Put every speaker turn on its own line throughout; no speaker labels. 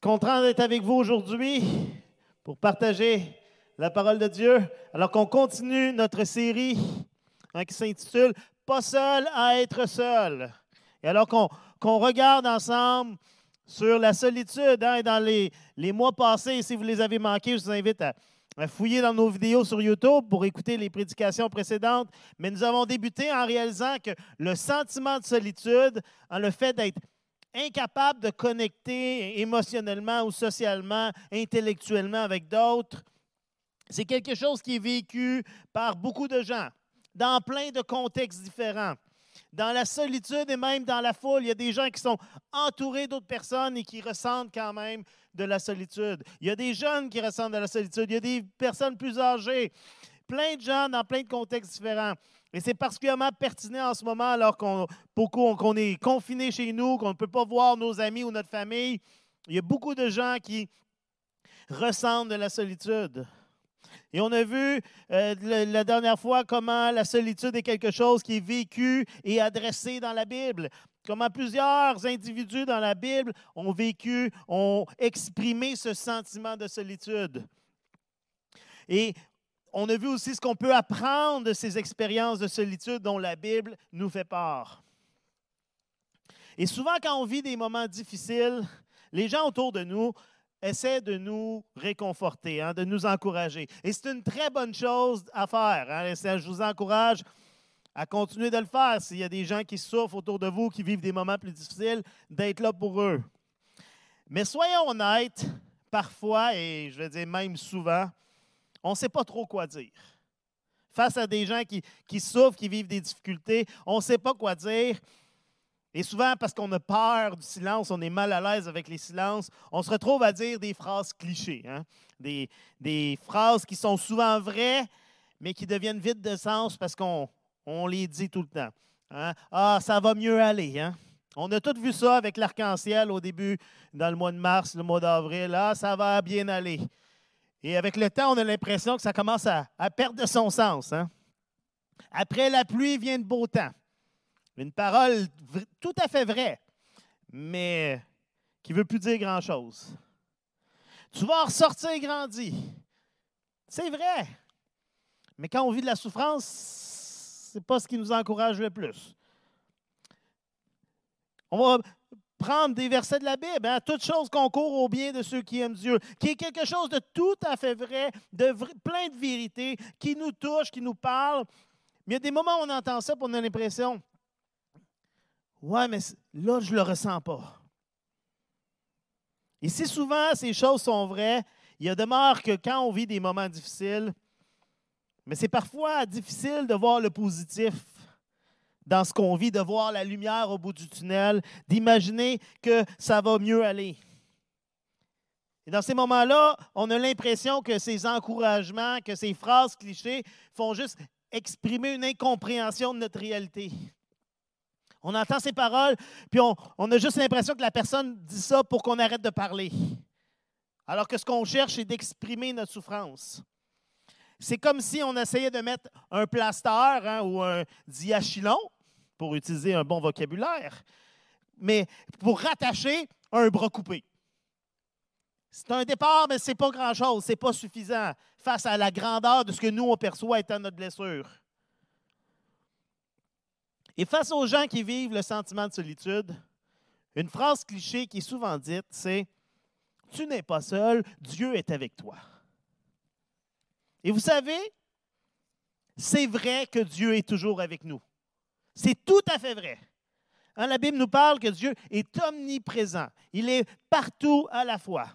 Content d'être avec vous aujourd'hui pour partager la parole de Dieu, alors qu'on continue notre série hein, qui s'intitule Pas seul à être seul. Et alors qu'on regarde ensemble sur la solitude, hein, dans les, les, mois passés, si vous les avez manqués, je vous invite à, à fouiller dans nos vidéos sur YouTube pour écouter les prédications précédentes. Mais nous avons débuté en réalisant que le sentiment de solitude, en le fait d'être incapable de connecter émotionnellement ou socialement, intellectuellement avec d'autres, c'est quelque chose qui est vécu par beaucoup de gens, dans plein de contextes différents. Dans la solitude et même dans la foule, il y a des gens qui sont entourés d'autres personnes et qui ressentent quand même de la solitude. Il y a des jeunes qui ressentent de la solitude. Il y a des personnes plus âgées. Plein de gens dans plein de contextes différents. Et c'est particulièrement pertinent en ce moment alors qu'on qu'on est confiné chez nous, qu'on ne peut pas voir nos amis ou notre famille. Il y a beaucoup de gens qui ressentent de la solitude. Et on a vu euh, la dernière fois comment la solitude est quelque chose qui est vécu et adressé dans la Bible. Comment plusieurs individus dans la Bible ont vécu, ont exprimé ce sentiment de solitude. Et on a vu aussi ce qu'on peut apprendre de ces expériences de solitude dont la Bible nous fait part. Et souvent, quand on vit des moments difficiles, les gens autour de nous essaient de nous réconforter, hein, de nous encourager. Et c'est une très bonne chose à faire. Hein. Je vous encourage à continuer de le faire. S'il y a des gens qui souffrent autour de vous, qui vivent des moments plus difficiles, d'être là pour eux. Mais soyons honnêtes, parfois, et je vais dire même souvent, on ne sait pas trop quoi dire. Face à des gens qui, qui souffrent, qui vivent des difficultés, on ne sait pas quoi dire. Et souvent, parce qu'on a peur du silence, on est mal à l'aise avec les silences, on se retrouve à dire des phrases clichés, hein. des, phrases qui sont souvent vraies, mais qui deviennent vides de sens parce qu'on on les dit tout le temps. Hein? Ah, ça va mieux aller. Hein? On a tous vu ça avec l'arc-en-ciel au début, dans le mois de mars, le mois d'avril. Ah, ça va bien aller. Et avec le temps, on a l'impression que ça commence à, perdre de son sens. Après la pluie vient le beau temps. Une parole tout à fait vraie, mais qui ne veut plus dire grand-chose. Tu vas ressortir grandi. C'est vrai. Mais quand on vit de la souffrance, ce n'est pas ce qui nous encourage le plus. On va prendre des versets de la Bible, hein, toute chose concourt au bien de ceux qui aiment Dieu, qui est quelque chose de tout à fait vrai, de plein de vérités, qui nous touche, qui nous parle. Mais il y a des moments où on entend ça et on a l'impression, ouais, mais là, je ne le ressens pas. Et si souvent ces choses sont vraies, il y a demeure que quand on vit des moments difficiles, mais c'est parfois difficile de voir le positif dans ce qu'on vit, de voir la lumière au bout du tunnel, d'imaginer que ça va mieux aller. Et dans ces moments-là, on a l'impression que ces encouragements, que ces phrases clichés font juste exprimer une incompréhension de notre réalité. On entend ces paroles, puis on, a juste l'impression que la personne dit ça pour qu'on arrête de parler. Alors que ce qu'on cherche, c'est d'exprimer notre souffrance. C'est comme si on essayait de mettre un plaster hein, ou un diachylon, pour utiliser un bon vocabulaire, mais pour rattacher un bras coupé. C'est un départ, mais ce n'est pas grand-chose, ce n'est pas suffisant face à la grandeur de ce que nous, on perçoit étant notre blessure. Et face aux gens qui vivent le sentiment de solitude, une phrase cliché qui est souvent dite, c'est Tu n'es pas seul, Dieu est avec toi. Et vous savez, c'est vrai que Dieu est toujours avec nous. C'est tout à fait vrai. Hein, la Bible nous parle que Dieu est omniprésent. Il est partout à la fois.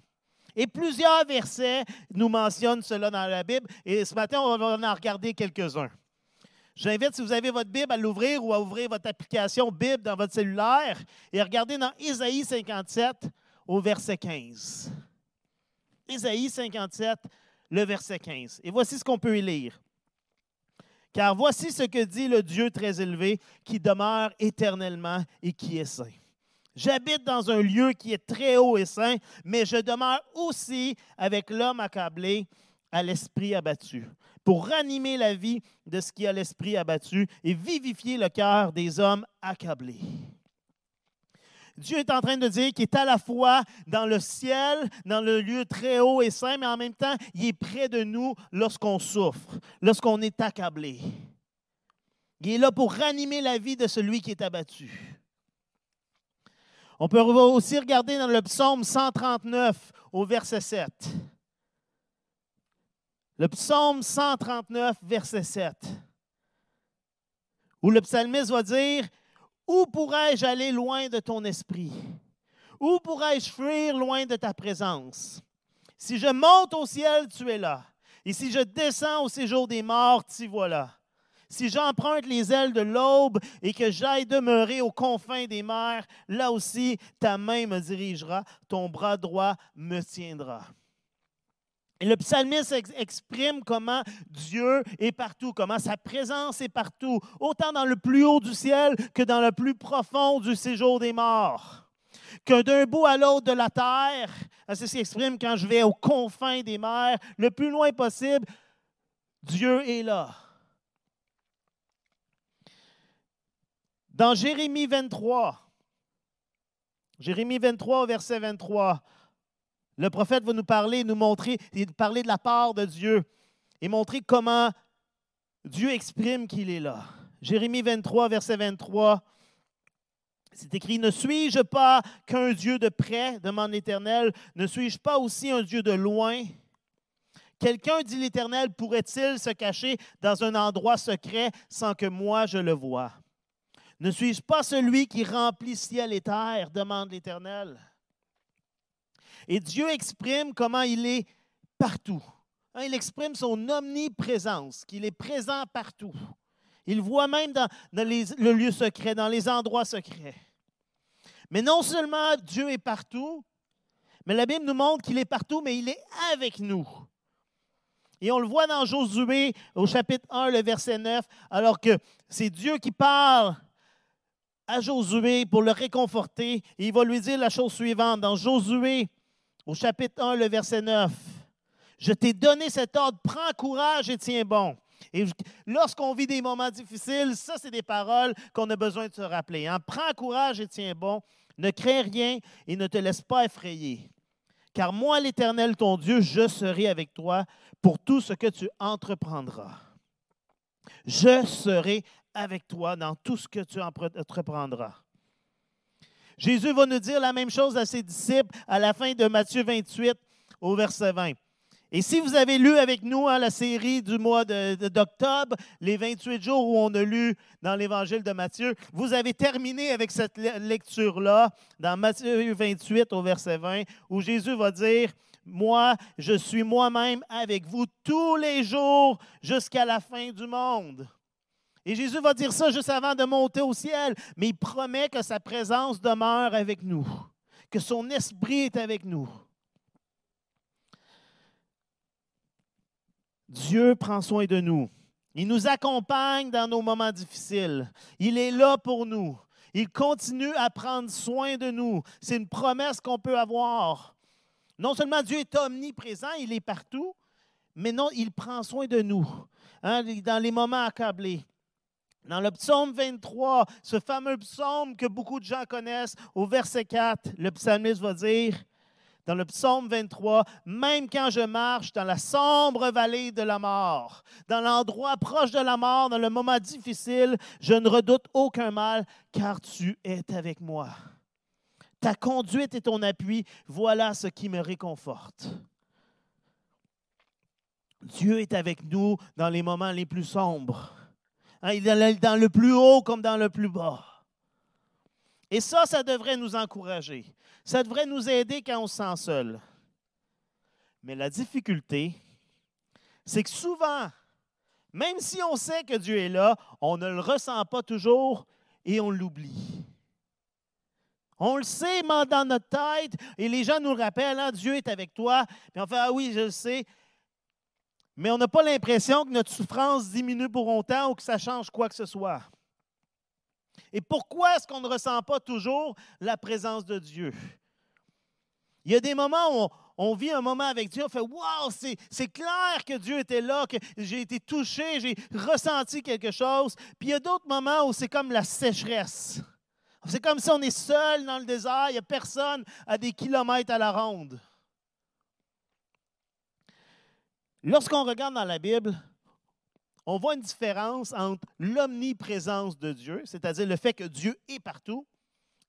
Et plusieurs versets nous mentionnent cela dans la Bible. Et ce matin, on va en regarder quelques-uns. J'invite, si vous avez votre Bible, à l'ouvrir ou à ouvrir votre application Bible dans votre cellulaire et regardez dans Isaïe 57 au verset 15. Isaïe 57, le verset 15. Et voici ce qu'on peut y lire. Car voici ce que dit le Dieu très élevé qui demeure éternellement et qui est saint. J'habite dans un lieu qui est très haut et saint, mais je demeure aussi avec l'homme accablé à l'esprit abattu, pour ranimer la vie de ce qui a l'esprit abattu et vivifier le cœur des hommes accablés. Dieu est en train de dire qu'il est à la fois dans le ciel, dans le lieu très haut et saint, mais en même temps, il est près de nous lorsqu'on souffre, lorsqu'on est accablé. Il est là pour ranimer la vie de celui qui est abattu. On peut aussi regarder dans le psaume 139 au verset 7. Le psaume 139, verset 7, où le psalmiste va dire, Où pourrais-je aller loin de ton esprit? Où pourrais-je fuir loin de ta présence? Si je monte au ciel, tu es là. Et si je descends au séjour des morts, tu voilà. Si j'emprunte les ailes de l'aube et que j'aille demeurer aux confins des mers, là aussi ta main me dirigera, ton bras droit me tiendra. Et le psalmiste exprime comment Dieu est partout, comment sa présence est partout, autant dans le plus haut du ciel que dans le plus profond du séjour des morts. Que d'un bout à l'autre de la terre, hein, c'est ce exprime quand je vais aux confins des mers, le plus loin possible, Dieu est là. Dans Jérémie 23, Jérémie 23, verset 23, le prophète va nous parler, nous montrer, parler de la part de Dieu et montrer comment Dieu exprime qu'il est là. Jérémie 23, verset 23. C'est écrit, Ne suis-je pas qu'un Dieu de près, demande l'Éternel, ne suis-je pas aussi un Dieu de loin? Quelqu'un, dit l'Éternel, pourrait-il se cacher dans un endroit secret sans que moi je le voie? Ne suis-je pas celui qui remplit ciel et terre, demande l'Éternel. Et Dieu exprime comment il est partout. Hein, il exprime son omniprésence, qu'il est présent partout. Il voit même dans, le lieu secret, dans les endroits secrets. Mais non seulement Dieu est partout, mais la Bible nous montre qu'il est partout, mais il est avec nous. Et on le voit dans Josué au chapitre 1, le verset 9, alors que c'est Dieu qui parle à Josué pour le réconforter. Et il va lui dire la chose suivante dans Josué au chapitre 1, le verset 9. Je t'ai donné cet ordre, prends courage et tiens bon. Et lorsqu'on vit des moments difficiles, ça, c'est des paroles qu'on a besoin de se rappeler. Hein. Prends courage et tiens bon. Ne crains rien et ne te laisse pas effrayer. Car moi, l'Éternel, ton Dieu, je serai avec toi pour tout ce que tu entreprendras. Je serai avec toi dans tout ce que tu entreprendras. Jésus va nous dire la même chose à ses disciples à la fin de Matthieu 28 au verset 20. Et si vous avez lu avec nous hein, la série du mois d'octobre, les 28 jours où on a lu dans l'évangile de Matthieu, vous avez terminé avec cette lecture-là dans Matthieu 28 au verset 20, où Jésus va dire, moi, je suis moi-même avec vous tous les jours jusqu'à la fin du monde. Et Jésus va dire ça juste avant de monter au ciel, mais il promet que sa présence demeure avec nous, que son esprit est avec nous. Dieu prend soin de nous. Il nous accompagne dans nos moments difficiles. Il est là pour nous. Il continue à prendre soin de nous. C'est une promesse qu'on peut avoir. Non seulement Dieu est omniprésent, il est partout, mais non, il prend soin de nous hein, dans les moments accablés. Dans le psaume 23, ce fameux psaume que beaucoup de gens connaissent, au verset 4, le psalmiste va dire, dans le psaume 23, même quand je marche dans la sombre vallée de la mort, dans l'endroit proche de la mort, dans le moment difficile, je ne redoute aucun mal, car tu es avec moi. Ta conduite et ton appui, voilà ce qui me réconforte. Dieu est avec nous dans les moments les plus sombres. Hein, il est dans le plus haut comme dans le plus bas. Et ça, ça devrait nous encourager. Ça devrait nous aider quand on se sent seul. Mais la difficulté, c'est que souvent, même si on sait que Dieu est là, on ne le ressent pas toujours et on l'oublie. On le sait dans notre tête et les gens nous le rappellent, hein, Dieu est avec toi. Puis on fait, ah oui, je le sais mais on n'a pas l'impression que notre souffrance diminue pour longtemps ou que ça change quoi que ce soit. Et pourquoi est-ce qu'on ne ressent pas toujours la présence de Dieu? Il y a des moments où on, vit un moment avec Dieu, on fait Waouh, c'est clair que Dieu était là, que j'ai été touché, j'ai ressenti quelque chose. Puis il y a d'autres moments où c'est comme la sécheresse. C'est comme si on est seul dans le désert, il n'y a personne à des kilomètres à la ronde. Lorsqu'on regarde dans la Bible, on voit une différence entre l'omniprésence de Dieu, c'est-à-dire le fait que Dieu est partout,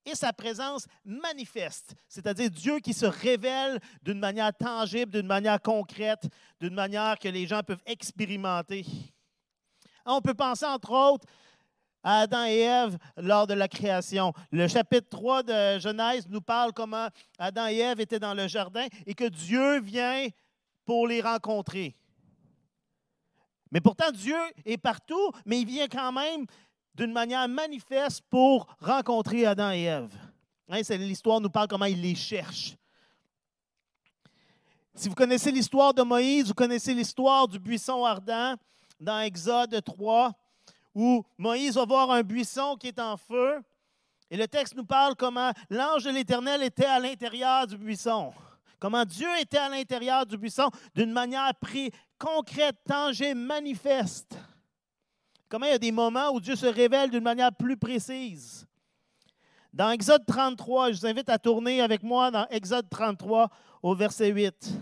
et sa présence manifeste, c'est-à-dire Dieu qui se révèle d'une manière tangible, d'une manière concrète, d'une manière que les gens peuvent expérimenter. On peut penser entre autres à Adam et Ève lors de la création. Le chapitre 3 de Genèse nous parle comment Adam et Ève étaient dans le jardin et que Dieu vient pour les rencontrer. Mais pourtant, Dieu est partout, mais il vient quand même d'une manière manifeste pour rencontrer Adam et Ève. Hein, l'histoire nous parle comment il les cherche. Si vous connaissez l'histoire de Moïse, vous connaissez l'histoire du buisson ardent dans Exode 3, où Moïse va voir un buisson qui est en feu. Et le texte nous parle comment l'ange de l'Éternel était à l'intérieur du buisson. Comment Dieu était à l'intérieur du buisson d'une manière concrète, tangible, manifeste. Comment il y a des moments où Dieu se révèle d'une manière plus précise. Dans Exode 33, je vous invite à tourner avec moi dans Exode 33 au verset 8.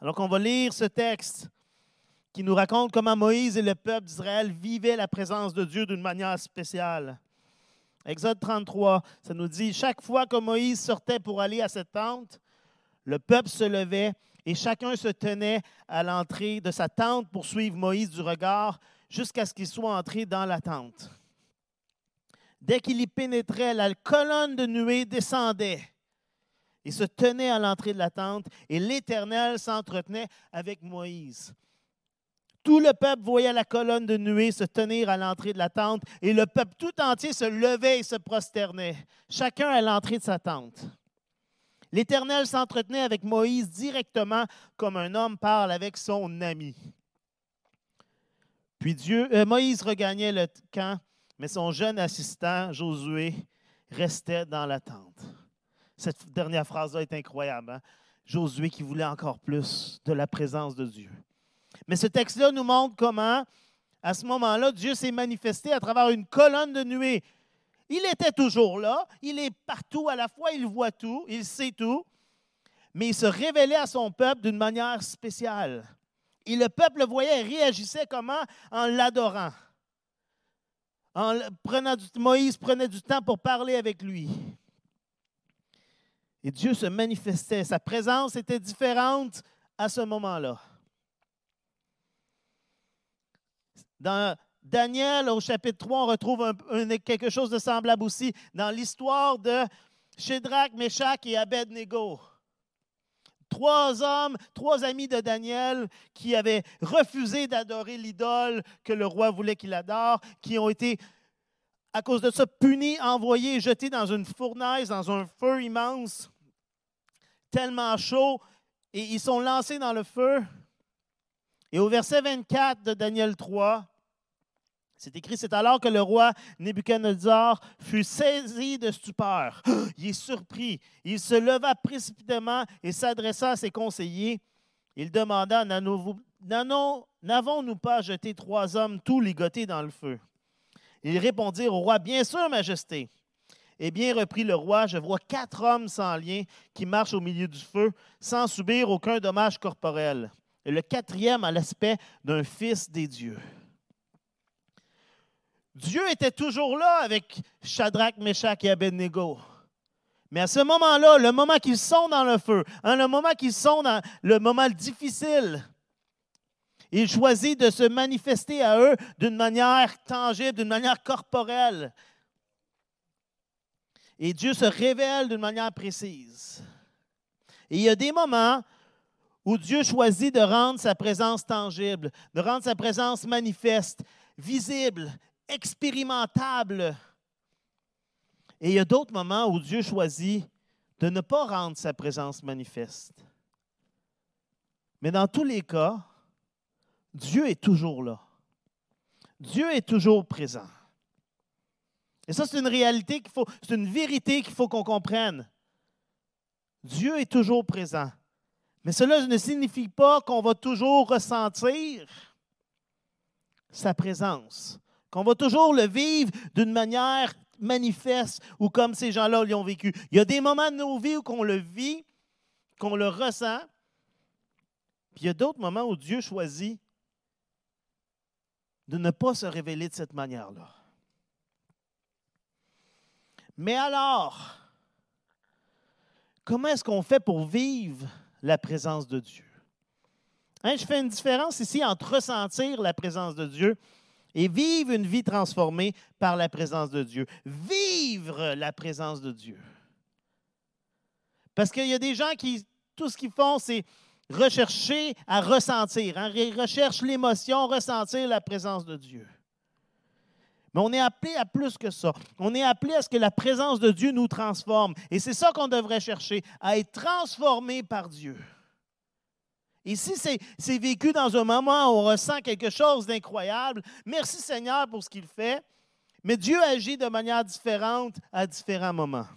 Alors qu'on va lire ce texte qui nous raconte comment Moïse et le peuple d'Israël vivaient la présence de Dieu d'une manière spéciale. Exode 33, ça nous dit, chaque fois que Moïse sortait pour aller à cette tente, le peuple se levait et chacun se tenait à l'entrée de sa tente pour suivre Moïse du regard jusqu'à ce qu'il soit entré dans la tente. Dès qu'il y pénétrait, la colonne de nuée descendait et se tenait à l'entrée de la tente, et l'Éternel s'entretenait avec Moïse. Tout le peuple voyait la colonne de nuée se tenir à l'entrée de la tente, et le peuple tout entier se levait et se prosternait, chacun à l'entrée de sa tente. L'Éternel s'entretenait avec Moïse directement comme un homme parle avec son ami. Puis Dieu, euh, Moïse regagnait le camp, mais son jeune assistant, Josué, restait dans la tente. Cette dernière phrase-là est incroyable. Hein? Josué qui voulait encore plus de la présence de Dieu. Mais ce texte-là nous montre comment, à ce moment-là, Dieu s'est manifesté à travers une colonne de nuée. Il était toujours là, il est partout à la fois, il voit tout, il sait tout, mais il se révélait à son peuple d'une manière spéciale. Et le peuple le voyait et réagissait comment? En l'adorant. Moïse prenait du temps pour parler avec lui. Et Dieu se manifestait. Sa présence était différente à ce moment-là. Dans Daniel, au chapitre 3, on retrouve quelque chose de semblable aussi dans l'histoire de Shadrach, Meshach et Abednego. Trois hommes, trois amis de Daniel qui avaient refusé d'adorer l'idole que le roi voulait qu'il adore, qui ont été, à cause de ça, punis, envoyés, jetés dans une fournaise, dans un feu immense, tellement chaud, et ils sont lancés dans le feu. Et au verset 24 de Daniel 3, c'est écrit, c'est alors que le roi Nebuchadnezzar fut saisi de stupeur. Il est surpris. Il se leva précipitamment et s'adressa à ses conseillers. Il demanda, n'avons-nous pas jeté trois hommes tous ligotés dans le feu? Ils répondirent au roi, bien sûr, Majesté. Eh bien, reprit le roi, je vois quatre hommes sans lien qui marchent au milieu du feu sans subir aucun dommage corporel. Et le quatrième a l'aspect d'un fils des dieux. Dieu était toujours là avec Shadrach, Meshach et Abednego. Mais à ce moment-là, le moment qu'ils sont dans le feu, hein, le moment qu'ils sont dans le moment difficile, il choisit de se manifester à eux d'une manière tangible, d'une manière corporelle. Et Dieu se révèle d'une manière précise. Et il y a des moments où Dieu choisit de rendre sa présence tangible, de rendre sa présence manifeste, visible, expérimentable. Et il y a d'autres moments où Dieu choisit de ne pas rendre sa présence manifeste. Mais dans tous les cas, Dieu est toujours là. Dieu est toujours présent. Et ça, c'est une réalité qu'il faut, c'est une vérité qu'il faut qu'on comprenne. Dieu est toujours présent. Mais cela ne signifie pas qu'on va toujours ressentir sa présence qu'on va toujours le vivre d'une manière manifeste ou comme ces gens-là l'ont vécu. Il y a des moments de nos vies où on le vit, qu'on le ressent, puis il y a d'autres moments où Dieu choisit de ne pas se révéler de cette manière-là. Mais alors, comment est-ce qu'on fait pour vivre la présence de Dieu? Hein, je fais une différence ici entre ressentir la présence de Dieu et vivre une vie transformée par la présence de Dieu. Vivre la présence de Dieu. Parce qu'il y a des gens qui, tout ce qu'ils font, c'est rechercher à ressentir. Hein? Ils l'émotion, ressentir la présence de Dieu. Mais on est appelé à plus que ça. On est appelé à ce que la présence de Dieu nous transforme. Et c'est ça qu'on devrait chercher, à être transformé par Dieu. Et si c'est vécu dans un moment où on ressent quelque chose d'incroyable, merci Seigneur pour ce qu'il fait. Mais Dieu agit de manière différente à différents moments.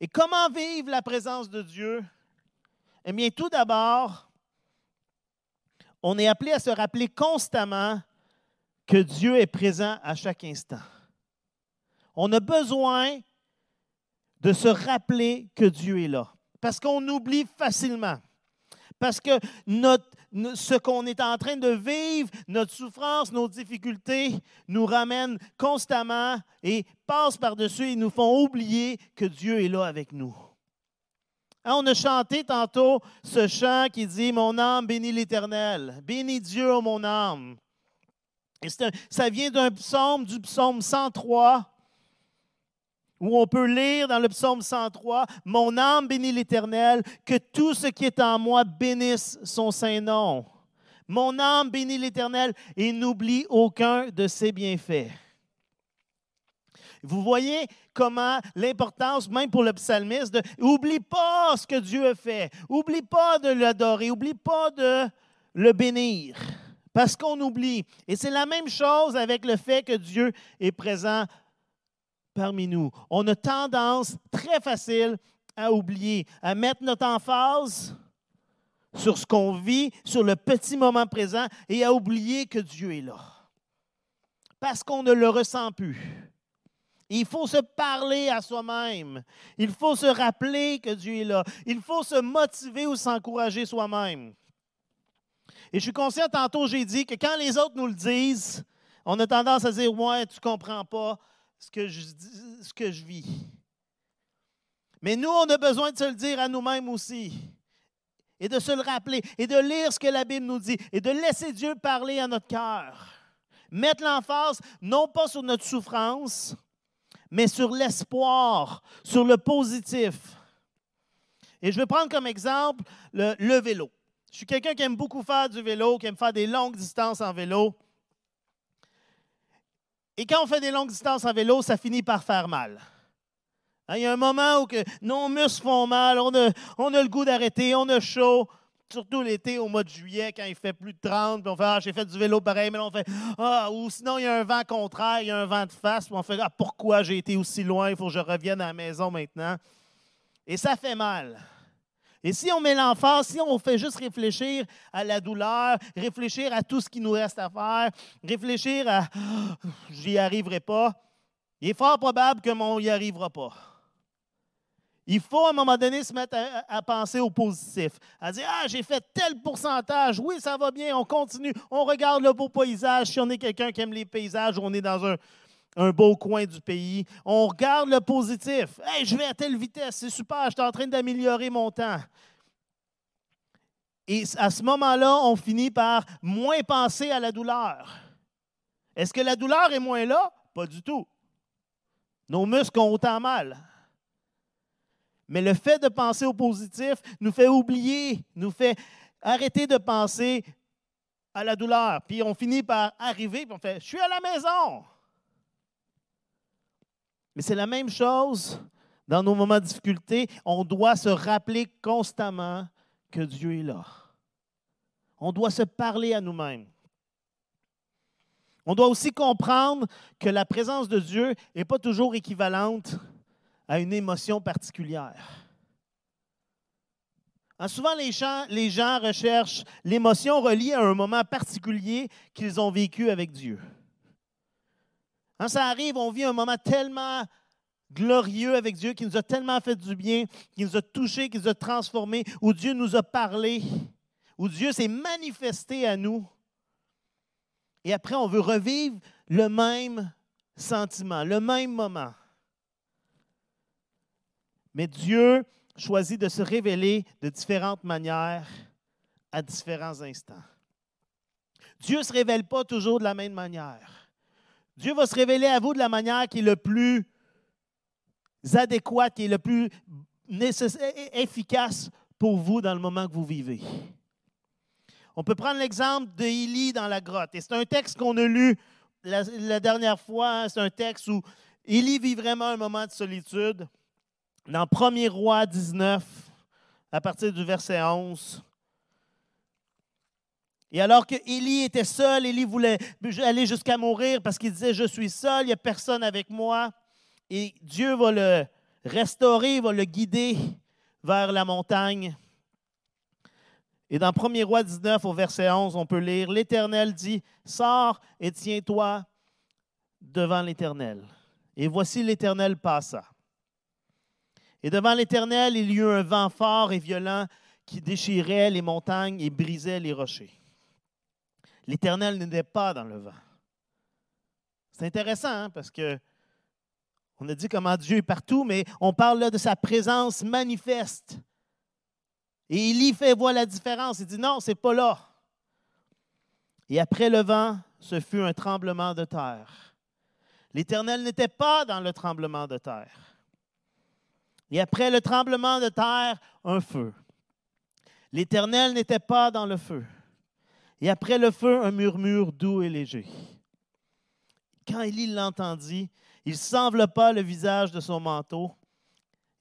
Et comment vivre la présence de Dieu? Eh bien, tout d'abord, on est appelé à se rappeler constamment que Dieu est présent à chaque instant. On a besoin de se rappeler que Dieu est là, parce qu'on oublie facilement. Parce que ce qu'on est en train de vivre, notre souffrance, nos difficultés, nous ramènent constamment et passent par-dessus et nous font oublier que Dieu est là avec nous. Hein, on a chanté tantôt ce chant qui dit Mon âme bénit l'Éternel. Bénis Dieu, mon âme. Ça vient d'un psaume, du psaume 103, où on peut lire dans le psaume 103 Mon âme bénit l'Éternel, que tout ce qui est en moi bénisse son saint nom. Mon âme bénit l'Éternel et n'oublie aucun de ses bienfaits. Vous voyez comment l'importance, même pour le psalmiste, de oublie pas ce que Dieu a fait, oublie pas de l'adorer, oublie pas de le bénir, parce qu'on oublie. Et c'est la même chose avec le fait que Dieu est présent parmi nous. On a tendance très facile à oublier, à mettre notre emphase sur ce qu'on vit, sur le petit moment présent et à oublier que Dieu est là. Parce qu'on ne le ressent plus. Il faut se parler à soi-même. Il faut se rappeler que Dieu est là. Il faut se motiver ou s'encourager soi-même. Et je suis conscient, tantôt, j'ai dit que quand les autres nous le disent, on a tendance à dire Ouais, tu ne comprends pas, ce que je, ce que je vis. Mais nous, on a besoin de se le dire à nous-mêmes aussi. Et de se le rappeler. Et de lire ce que la Bible nous dit. Et de laisser Dieu parler à notre cœur. Mettre l'emphase non pas sur notre souffrance, mais sur l'espoir, sur le positif. Et je vais prendre comme exemple le, le vélo. Je suis quelqu'un qui aime beaucoup faire du vélo, qui aime faire des longues distances en vélo. Et quand on fait des longues distances en vélo, ça finit par faire mal. Hein, il y a un moment où nos muscles font mal, on a, on a le goût d'arrêter, on a chaud. Surtout l'été, au mois de juillet, quand il fait plus de 30, puis on fait Ah, j'ai fait du vélo pareil, mais là, on fait Ah, ou sinon, il y a un vent contraire, il y a un vent de face, puis on fait Ah, pourquoi j'ai été aussi loin, il faut que je revienne à la maison maintenant. Et ça fait mal. Et si on met l'emphase, si on fait juste réfléchir à la douleur, réfléchir à tout ce qui nous reste à faire, réfléchir à j'y arriverai pas, il est fort probable que on n'y arrivera pas. Il faut à un moment donné se mettre à, penser au positif, à dire Ah, j'ai fait tel pourcentage, oui, ça va bien, on continue, on regarde le beau paysage. Si on est quelqu'un qui aime les paysages, on est dans un, un beau coin du pays. On regarde le positif. Hey, je vais à telle vitesse, c'est super, je suis en train d'améliorer mon temps. Et à ce moment-là, on finit par moins penser à la douleur. Est-ce que la douleur est moins là? Pas du tout. Nos muscles ont autant mal. Mais le fait de penser au positif nous fait oublier, nous fait arrêter de penser à la douleur. Puis on finit par arriver, puis on fait, je suis à la maison. Mais c'est la même chose dans nos moments de difficulté. On doit se rappeler constamment que Dieu est là. On doit se parler à nous-mêmes. On doit aussi comprendre que la présence de Dieu n'est pas toujours équivalente à une émotion particulière. Hein, souvent, les gens, les gens recherchent l'émotion reliée à un moment particulier qu'ils ont vécu avec Dieu. Quand ça arrive, on vit un moment tellement glorieux avec Dieu, qui nous a tellement fait du bien, qui nous a touchés, qui nous a transformés, où Dieu nous a parlé, où Dieu s'est manifesté à nous. Et après, on veut revivre le même sentiment, le même moment. Mais Dieu choisit de se révéler de différentes manières à différents instants. Dieu ne se révèle pas toujours de la même manière. Dieu va se révéler à vous de la manière qui est le plus adéquate, qui est le plus efficace pour vous dans le moment que vous vivez. On peut prendre l'exemple d'Élie dans la grotte. Et c'est un texte qu'on a lu la, dernière fois. Hein. c'est un texte où Élie vit vraiment un moment de solitude. Dans 1er roi 19, à partir du verset 11. Et alors que Élie était seul, Élie voulait aller jusqu'à mourir parce qu'il disait, je suis seul, il n'y a personne avec moi. Et Dieu va le restaurer, va le guider vers la montagne. Et dans 1er roi 19 au verset 11, on peut lire, L'Éternel dit, Sors et tiens-toi devant l'Éternel. Et voici l'Éternel passa. Et devant l'Éternel, il y eut un vent fort et violent qui déchirait les montagnes et brisait les rochers. L'Éternel n'était pas dans le vent. C'est intéressant hein, parce que on a dit comment Dieu est partout, mais on parle là de sa présence manifeste. Et Élie fait voir la différence. Il dit non, c'est pas là. Et après le vent, ce fut un tremblement de terre. L'Éternel n'était pas dans le tremblement de terre. Et après le tremblement de terre, un feu. L'Éternel n'était pas dans le feu. Et après le feu, un murmure doux et léger. Quand Élie l'entendit, il s'enveloppa le visage de son manteau.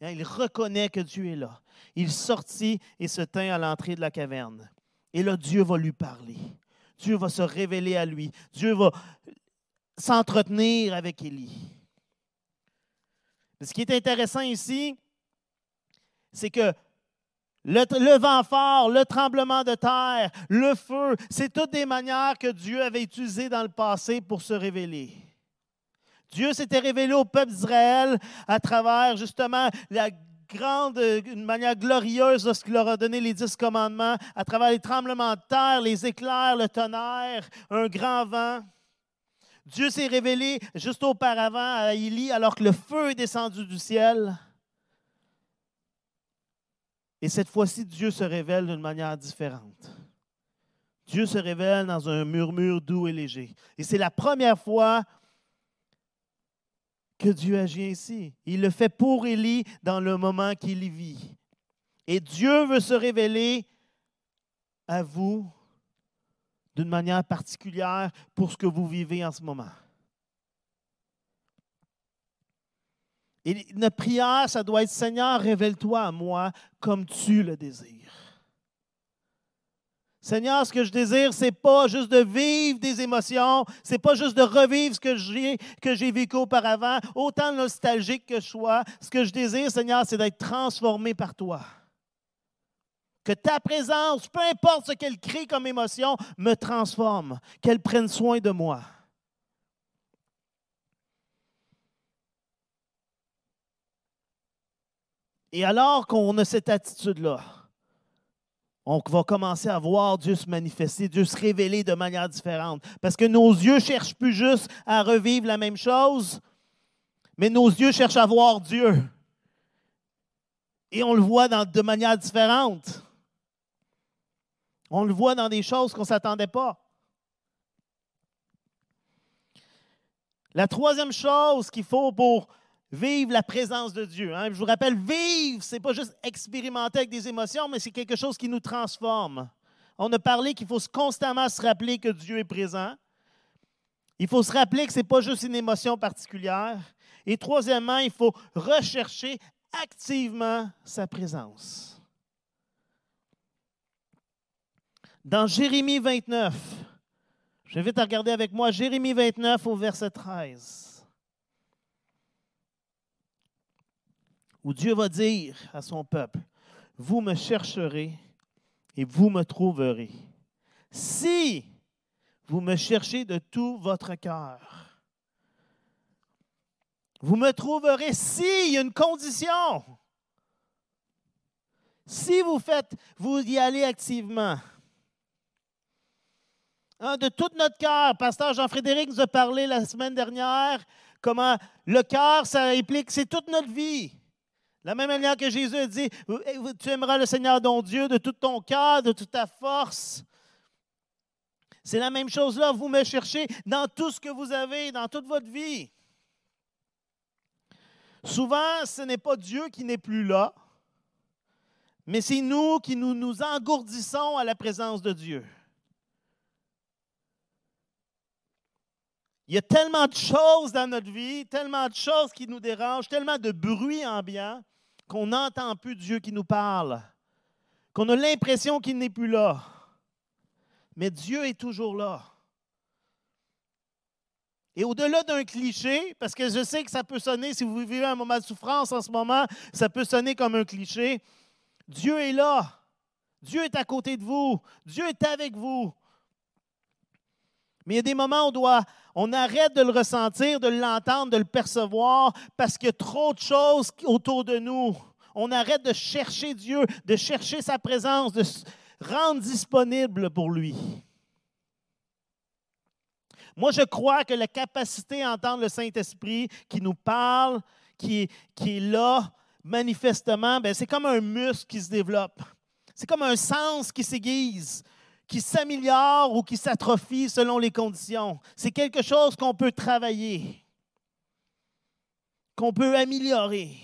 Hein, il reconnaît que Dieu est là. Il sortit et se tint à l'entrée de la caverne. Et là, Dieu va lui parler. Dieu va se révéler à lui. Dieu va s'entretenir avec Élie. Ce qui est intéressant ici, c'est que le, vent fort, le tremblement de terre, le feu, c'est toutes des manières que Dieu avait utilisées dans le passé pour se révéler. Dieu s'était révélé au peuple d'Israël à travers justement la grande, une manière glorieuse lorsqu'il leur a donné les dix commandements, à travers les tremblements de terre, les éclairs, le tonnerre, un grand vent. Dieu s'est révélé juste auparavant à Élie alors que le feu est descendu du ciel. Et cette fois-ci, Dieu se révèle d'une manière différente. Dieu se révèle dans un murmure doux et léger. Et c'est la première fois que Dieu agit ainsi. Il le fait pour Élie dans le moment qu'il vit. Et Dieu veut se révéler à vous d'une manière particulière pour ce que vous vivez en ce moment. Et notre prière, ça doit être Seigneur, révèle-toi à moi comme tu le désires. Seigneur, ce que je désire, ce n'est pas juste de vivre des émotions, ce n'est pas juste de revivre ce que j'ai, que j'ai vécu auparavant, autant nostalgique que je sois. Ce que je désire, Seigneur, c'est d'être transformé par toi. Que ta présence, peu importe ce qu'elle crée comme émotion, me transforme, qu'elle prenne soin de moi. Et alors qu'on a cette attitude-là, on va commencer à voir Dieu se manifester, Dieu se révéler de manière différente. Parce que nos yeux cherchent plus juste à revivre la même chose, mais nos yeux cherchent à voir Dieu. Et on le voit de manière différente. On le voit dans des choses qu'on ne s'attendait pas. La troisième chose qu'il faut pour Vivre la présence de Dieu. Hein. Je vous rappelle, vivre, ce n'est pas juste expérimenter avec des émotions, mais c'est quelque chose qui nous transforme. On a parlé qu'il faut constamment se rappeler que Dieu est présent. Il faut se rappeler que ce n'est pas juste une émotion particulière. Et troisièmement, il faut rechercher activement sa présence. Dans Jérémie 29, j'invite à regarder avec moi Jérémie 29 au verset 13. Où Dieu va dire à son peuple, vous me chercherez et vous me trouverez. Si vous me cherchez de tout votre cœur. Vous me trouverez s'il y a une condition. Si vous faites, vous y allez activement. Hein, de tout notre cœur, Pasteur Jean-Frédéric nous a parlé la semaine dernière comment le cœur, ça implique, c'est toute notre vie. La même manière que Jésus a dit, tu aimeras le Seigneur ton Dieu de tout ton cœur, de toute ta force. C'est la même chose là, vous me cherchez dans tout ce que vous avez, dans toute votre vie. Souvent, ce n'est pas Dieu qui n'est plus là, mais c'est nous qui nous, nous engourdissons à la présence de Dieu. Il y a tellement de choses dans notre vie, tellement de choses qui nous dérangent, tellement de bruit ambiant qu'on n'entend plus Dieu qui nous parle, qu'on a l'impression qu'il n'est plus là. Mais Dieu est toujours là. Et au-delà d'un cliché, parce que je sais que ça peut sonner, si vous vivez un moment de souffrance en ce moment, ça peut sonner comme un cliché. Dieu est là. Dieu est à côté de vous. Dieu est avec vous. Mais il y a des moments où on, doit, on arrête de le ressentir, de l'entendre, de le percevoir, parce qu'il y a trop de choses autour de nous. On arrête de chercher Dieu, de chercher sa présence, de se rendre disponible pour lui. Moi, je crois que la capacité à entendre le Saint-Esprit qui nous parle, qui, est là, manifestement, ben, c'est comme un muscle qui se développe. C'est comme un sens qui s'aiguise qui s'améliore ou qui s'atrophie selon les conditions. C'est quelque chose qu'on peut travailler, qu'on peut améliorer.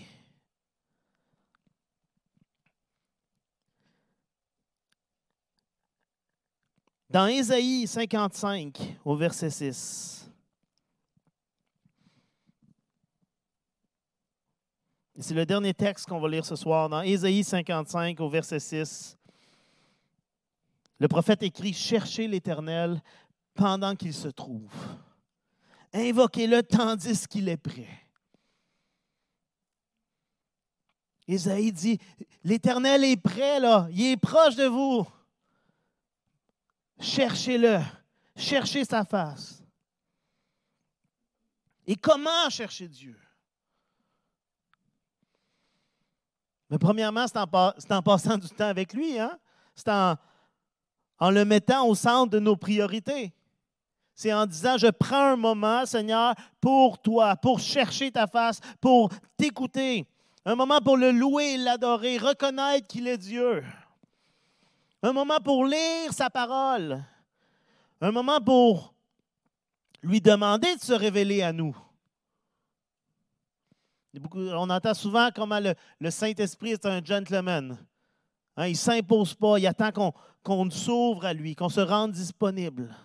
Dans Ésaïe 55, au verset 6, c'est le dernier texte qu'on va lire ce soir, dans Ésaïe 55, au verset 6. Le prophète écrit Cherchez l'Éternel pendant qu'il se trouve. Invoquez-le tandis qu'il est prêt. Isaïe dit L'Éternel est prêt, là. Il est proche de vous. Cherchez-le. Cherchez sa face. Et comment chercher Dieu? Mais premièrement, c'est en, passant du temps avec lui. Hein? C'est en, en le mettant au centre de nos priorités. C'est en disant, je prends un moment, Seigneur, pour toi, pour chercher ta face, pour t'écouter. Un moment pour le louer l'adorer, reconnaître qu'il est Dieu. Un moment pour lire sa parole. Un moment pour lui demander de se révéler à nous. On entend souvent comment le, Saint-Esprit est un gentleman. Hein, il ne s'impose pas, il attend qu'on s'ouvre à lui, qu'on se rende disponible.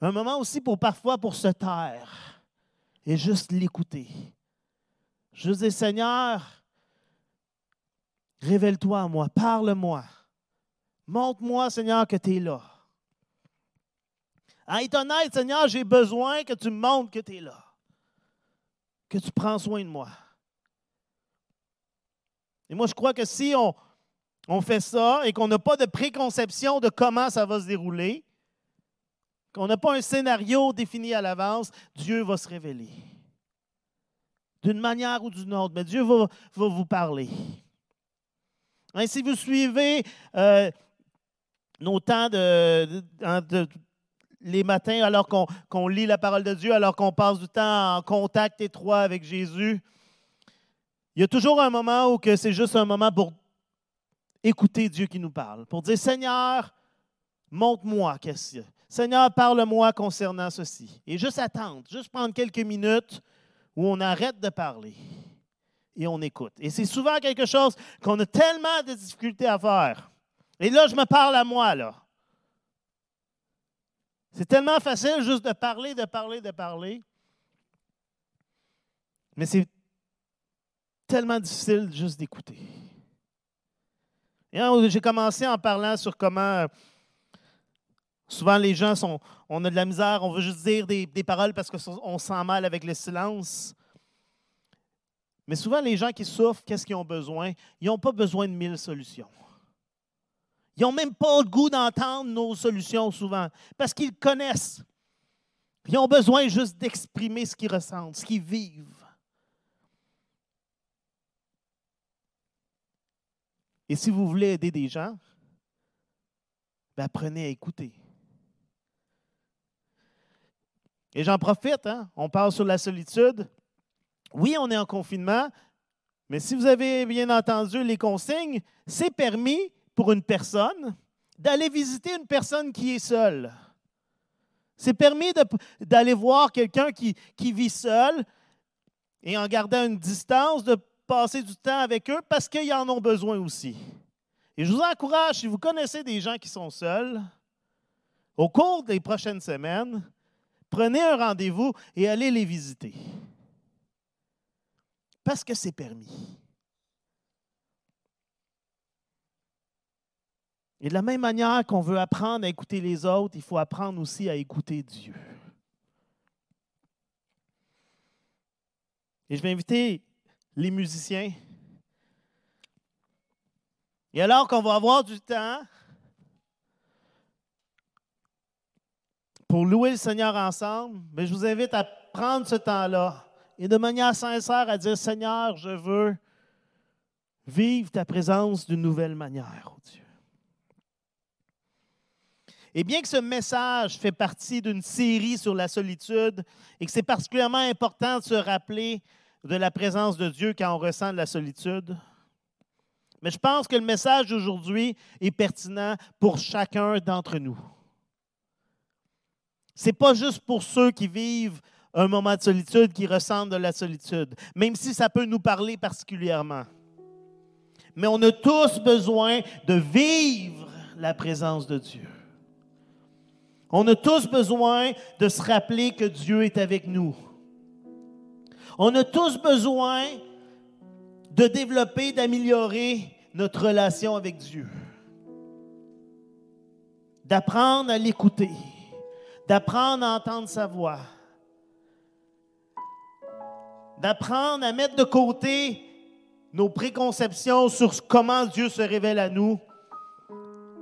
Un moment aussi pour parfois pour se taire et juste l'écouter. Juste dire, Seigneur, révèle-toi à moi, parle-moi. Montre-moi, Seigneur, que tu es là. À être honnête, Seigneur, j'ai besoin que tu me montres que tu es là, que tu prends soin de moi. Et moi, je crois que si on, fait ça et qu'on n'a pas de préconception de comment ça va se dérouler, qu'on n'a pas un scénario défini à l'avance, Dieu va se révéler. D'une manière ou d'une autre, mais Dieu va, vous parler. Hein, si vous suivez euh, nos temps de, les matins alors qu'on lit la parole de Dieu, alors qu'on passe du temps en contact étroit avec Jésus, il y a toujours un moment où c'est juste un moment pour écouter Dieu qui nous parle, pour dire Seigneur, montre-moi qu'est-ce Seigneur, parle-moi concernant ceci. Et juste attendre, juste prendre quelques minutes où on arrête de parler et on écoute. Et c'est souvent quelque chose qu'on a tellement de difficultés à faire. Et là, je me parle à moi, là. C'est tellement facile juste de parler, de parler, de parler. Mais c'est tellement difficile juste d'écouter. J'ai commencé en parlant sur comment euh, souvent les gens sont, on a de la misère, on veut juste dire des, paroles parce qu'on sent mal avec le silence. Mais souvent, les gens qui souffrent, qu'est-ce qu'ils ont besoin? Ils n'ont pas besoin de mille solutions. Ils n'ont même pas le goût d'entendre nos solutions souvent parce qu'ils connaissent. Ils ont besoin juste d'exprimer ce qu'ils ressentent, ce qu'ils vivent. Et si vous voulez aider des gens, ben apprenez à écouter. Et j'en profite, hein? on parle sur la solitude. Oui, on est en confinement, mais si vous avez bien entendu les consignes, c'est permis pour une personne d'aller visiter une personne qui est seule. C'est permis d'aller voir quelqu'un qui, qui vit seul et en gardant une distance, de passer du temps avec eux parce qu'ils en ont besoin aussi. Et je vous encourage, si vous connaissez des gens qui sont seuls, au cours des prochaines semaines, prenez un rendez-vous et allez les visiter. Parce que c'est permis. Et de la même manière qu'on veut apprendre à écouter les autres, il faut apprendre aussi à écouter Dieu. Et je vais inviter les musiciens. Et alors qu'on va avoir du temps pour louer le Seigneur ensemble, mais je vous invite à prendre ce temps-là et de manière sincère à dire, Seigneur, je veux vivre ta présence d'une nouvelle manière, oh Dieu. Et bien que ce message fait partie d'une série sur la solitude et que c'est particulièrement important de se rappeler de la présence de Dieu quand on ressent de la solitude, mais je pense que le message d'aujourd'hui est pertinent pour chacun d'entre nous. Ce n'est pas juste pour ceux qui vivent un moment de solitude, qui ressentent de la solitude, même si ça peut nous parler particulièrement. Mais on a tous besoin de vivre la présence de Dieu. On a tous besoin de se rappeler que Dieu est avec nous. On a tous besoin de développer, d'améliorer notre relation avec Dieu. D'apprendre à l'écouter, d'apprendre à entendre sa voix, d'apprendre à mettre de côté nos préconceptions sur comment Dieu se révèle à nous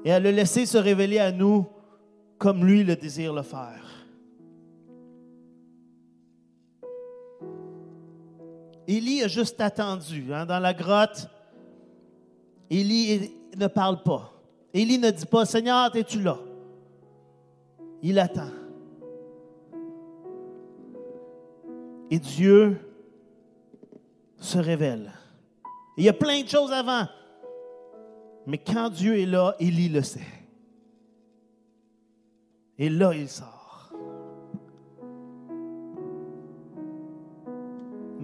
et à le laisser se révéler à nous comme lui le désire le faire. Élie a juste attendu hein, dans la grotte. Élie ne parle pas. Élie ne dit pas, Seigneur, es-tu là? Il attend. Et Dieu se révèle. Il y a plein de choses avant. Mais quand Dieu est là, Élie le sait. Et là, il sort.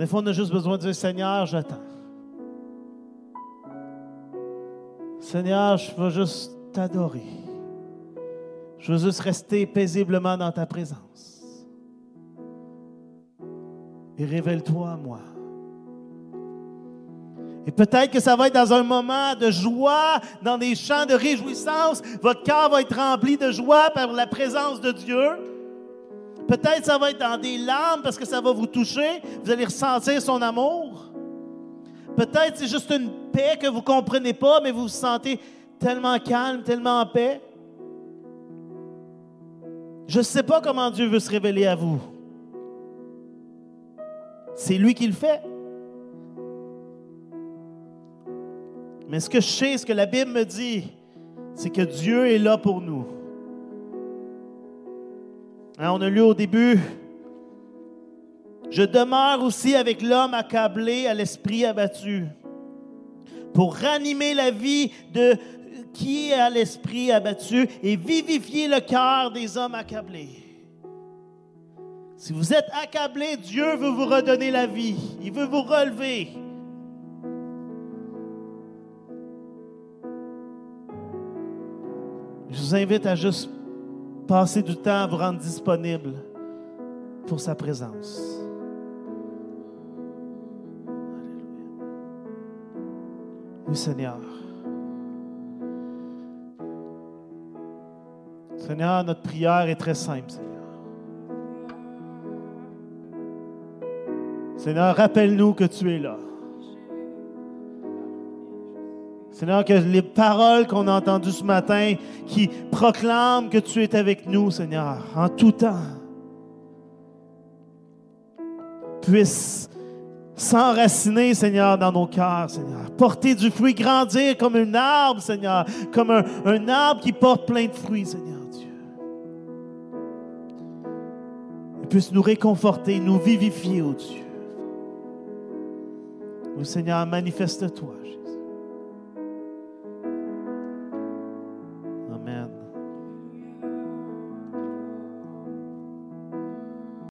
Des fois, on a juste besoin de dire, Seigneur, j'attends. Seigneur, je veux juste t'adorer. Je veux juste rester paisiblement dans ta présence. Et révèle-toi à moi. Et peut-être que ça va être dans un moment de joie, dans des chants de réjouissance. Votre cœur va être rempli de joie par la présence de Dieu. Peut-être ça va être dans des larmes parce que ça va vous toucher. Vous allez ressentir son amour. Peut-être c'est juste une paix que vous ne comprenez pas, mais vous vous sentez tellement calme, tellement en paix. Je ne sais pas comment Dieu veut se révéler à vous. C'est lui qui le fait. Mais ce que je sais, ce que la Bible me dit, c'est que Dieu est là pour nous. Hein, on a lu au début, je demeure aussi avec l'homme accablé à l'esprit abattu, pour ranimer la vie de qui est à l'esprit abattu et vivifier le cœur des hommes accablés. Si vous êtes accablé, Dieu veut vous redonner la vie. Il veut vous relever. Je vous invite à juste passer du temps à vous rendre disponible pour sa présence. Oui, Seigneur. Seigneur, notre prière est très simple, Seigneur. Seigneur, rappelle-nous que tu es là. Seigneur, que les paroles qu'on a entendues ce matin qui proclament que tu es avec nous, Seigneur, en tout temps, puisse s'enraciner, Seigneur, dans nos cœurs, Seigneur. Porter du fruit, grandir comme un arbre, Seigneur, comme un, arbre qui porte plein de fruits, Seigneur Dieu. Et puisse nous réconforter, nous vivifier, oh Dieu. Oh Seigneur, manifeste-toi.